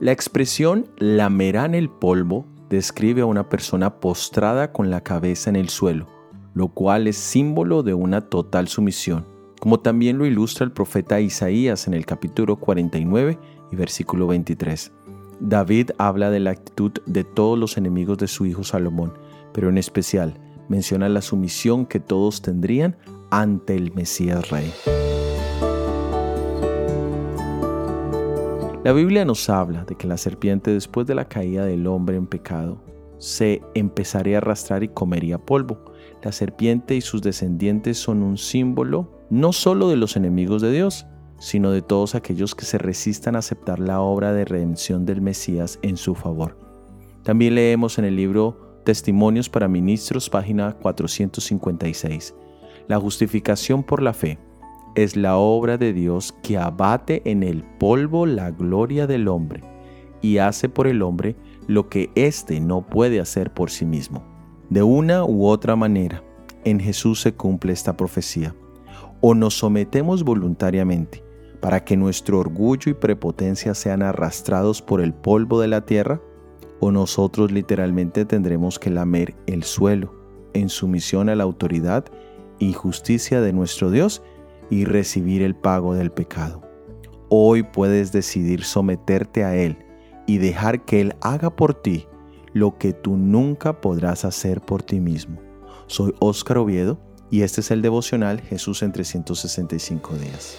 La expresión lamerán el polvo describe a una persona postrada con la cabeza en el suelo, lo cual es símbolo de una total sumisión, como también lo ilustra el profeta Isaías en el capítulo 49 y versículo 23. David habla de la actitud de todos los enemigos de su hijo Salomón, pero en especial menciona la sumisión que todos tendrían ante el Mesías Rey. La Biblia nos habla de que la serpiente después de la caída del hombre en pecado se empezaría a arrastrar y comería polvo. La serpiente y sus descendientes son un símbolo no solo de los enemigos de Dios, sino de todos aquellos que se resistan a aceptar la obra de redención del Mesías en su favor. También leemos en el libro Testimonios para Ministros, página 456. La justificación por la fe es la obra de Dios que abate en el polvo la gloria del hombre y hace por el hombre lo que éste no puede hacer por sí mismo. De una u otra manera, en Jesús se cumple esta profecía. O nos sometemos voluntariamente para que nuestro orgullo y prepotencia sean arrastrados por el polvo de la tierra, o nosotros literalmente tendremos que lamer el suelo en sumisión a la autoridad y justicia de nuestro Dios y recibir el pago del pecado. Hoy puedes decidir someterte a Él y dejar que Él haga por ti lo que tú nunca podrás hacer por ti mismo. Soy Óscar Oviedo y este es el devocional Jesús en 365 días.